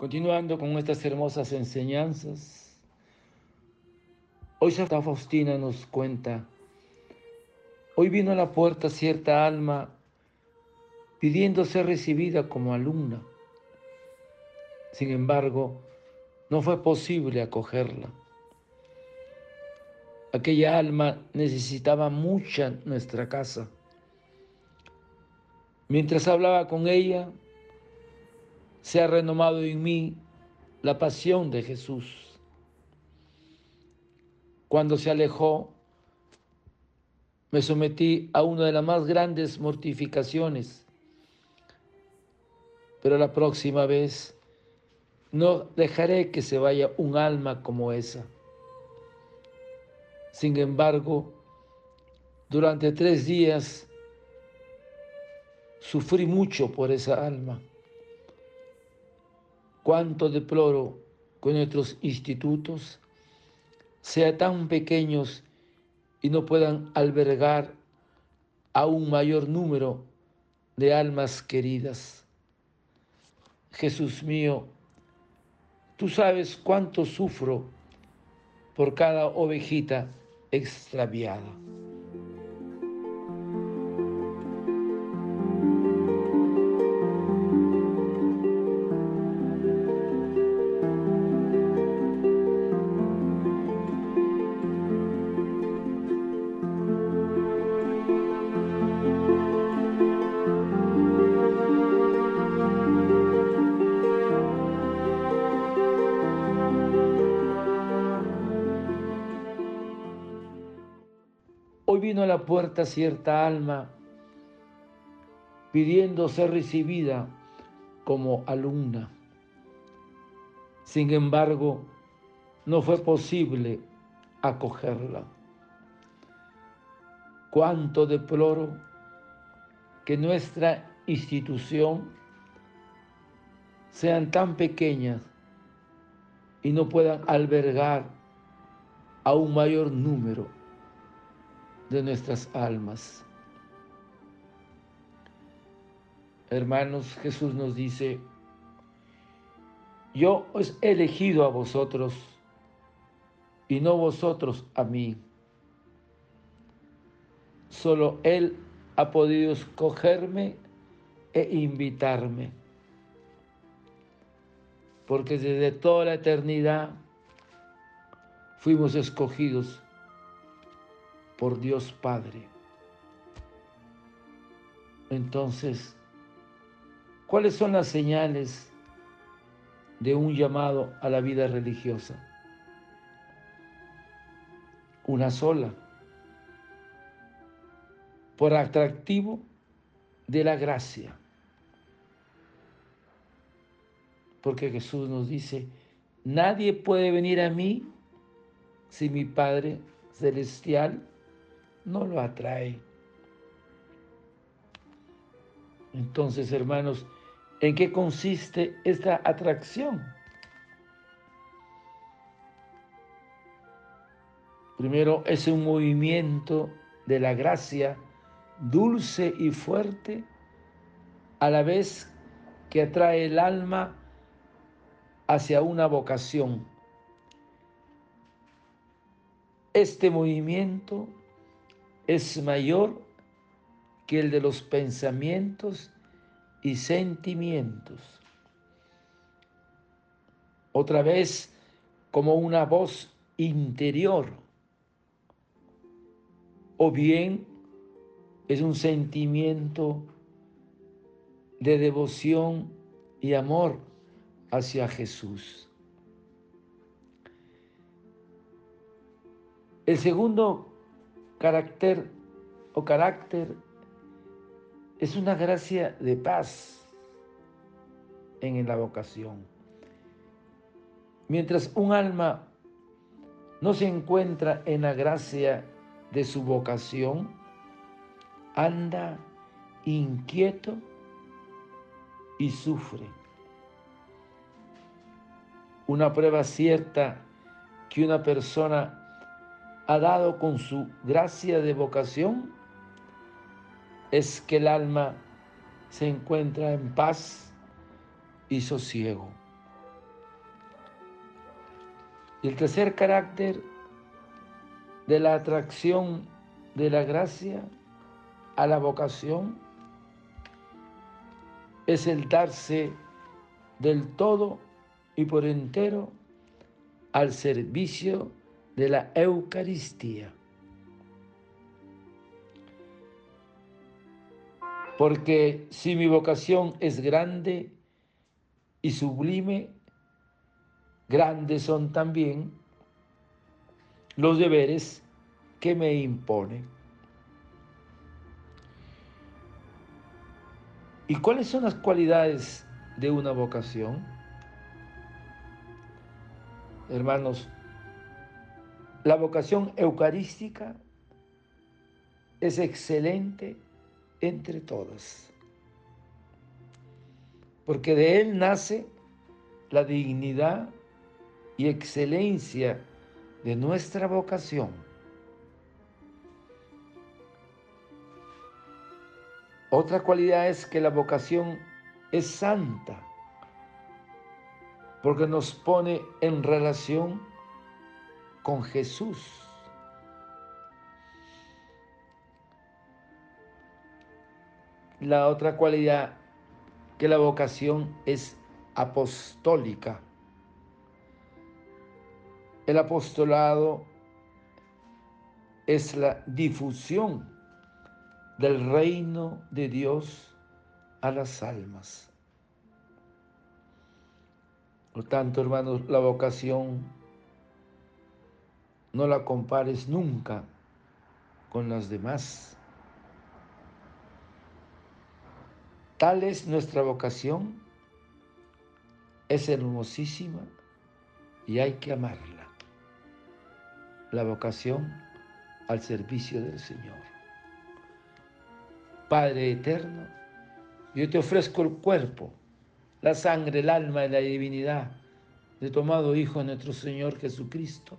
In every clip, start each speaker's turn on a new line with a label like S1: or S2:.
S1: Continuando con estas hermosas enseñanzas, hoy Santa Faustina nos cuenta, hoy vino a la puerta cierta alma pidiendo ser recibida como alumna. Sin embargo, no fue posible acogerla. Aquella alma necesitaba mucha nuestra casa. Mientras hablaba con ella, se ha renomado en mí la pasión de Jesús. Cuando se alejó, me sometí a una de las más grandes mortificaciones, pero la próxima vez no dejaré que se vaya un alma como esa. Sin embargo, durante tres días sufrí mucho por esa alma cuánto deploro que nuestros institutos sean tan pequeños y no puedan albergar a un mayor número de almas queridas. Jesús mío, tú sabes cuánto sufro por cada ovejita extraviada. Hoy vino a la puerta cierta alma pidiendo ser recibida como alumna. Sin embargo, no fue posible acogerla. Cuánto deploro que nuestra institución sean tan pequeñas y no puedan albergar a un mayor número de nuestras almas. Hermanos, Jesús nos dice, yo os he elegido a vosotros y no vosotros a mí. Solo Él ha podido escogerme e invitarme. Porque desde toda la eternidad fuimos escogidos por Dios Padre. Entonces, ¿cuáles son las señales de un llamado a la vida religiosa? Una sola, por atractivo de la gracia. Porque Jesús nos dice, nadie puede venir a mí si mi Padre Celestial no lo atrae. Entonces, hermanos, ¿en qué consiste esta atracción? Primero, es un movimiento de la gracia dulce y fuerte, a la vez que atrae el alma hacia una vocación. Este movimiento es mayor que el de los pensamientos y sentimientos. Otra vez como una voz interior. O bien es un sentimiento de devoción y amor hacia Jesús. El segundo carácter o carácter es una gracia de paz en la vocación. Mientras un alma no se encuentra en la gracia de su vocación, anda inquieto y sufre. Una prueba cierta que una persona ha dado con su gracia de vocación es que el alma se encuentra en paz y sosiego. Y el tercer carácter de la atracción de la gracia a la vocación es el darse del todo y por entero al servicio de la Eucaristía. Porque si mi vocación es grande y sublime, grandes son también los deberes que me impone. ¿Y cuáles son las cualidades de una vocación? Hermanos, la vocación eucarística es excelente entre todas, porque de él nace la dignidad y excelencia de nuestra vocación. Otra cualidad es que la vocación es santa, porque nos pone en relación con Jesús. La otra cualidad que la vocación es apostólica. El apostolado es la difusión del reino de Dios a las almas. Por tanto, hermanos, la vocación no la compares nunca con las demás. Tal es nuestra vocación, es hermosísima y hay que amarla. La vocación al servicio del Señor. Padre eterno, yo te ofrezco el cuerpo, la sangre, el alma y la divinidad de tu amado Hijo nuestro Señor Jesucristo,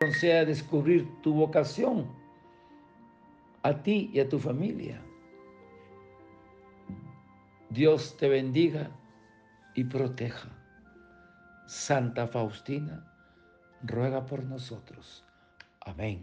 S1: conceda descubrir tu vocación a ti y a tu familia. Dios te bendiga y proteja. Santa Faustina, ruega por nosotros. Amén.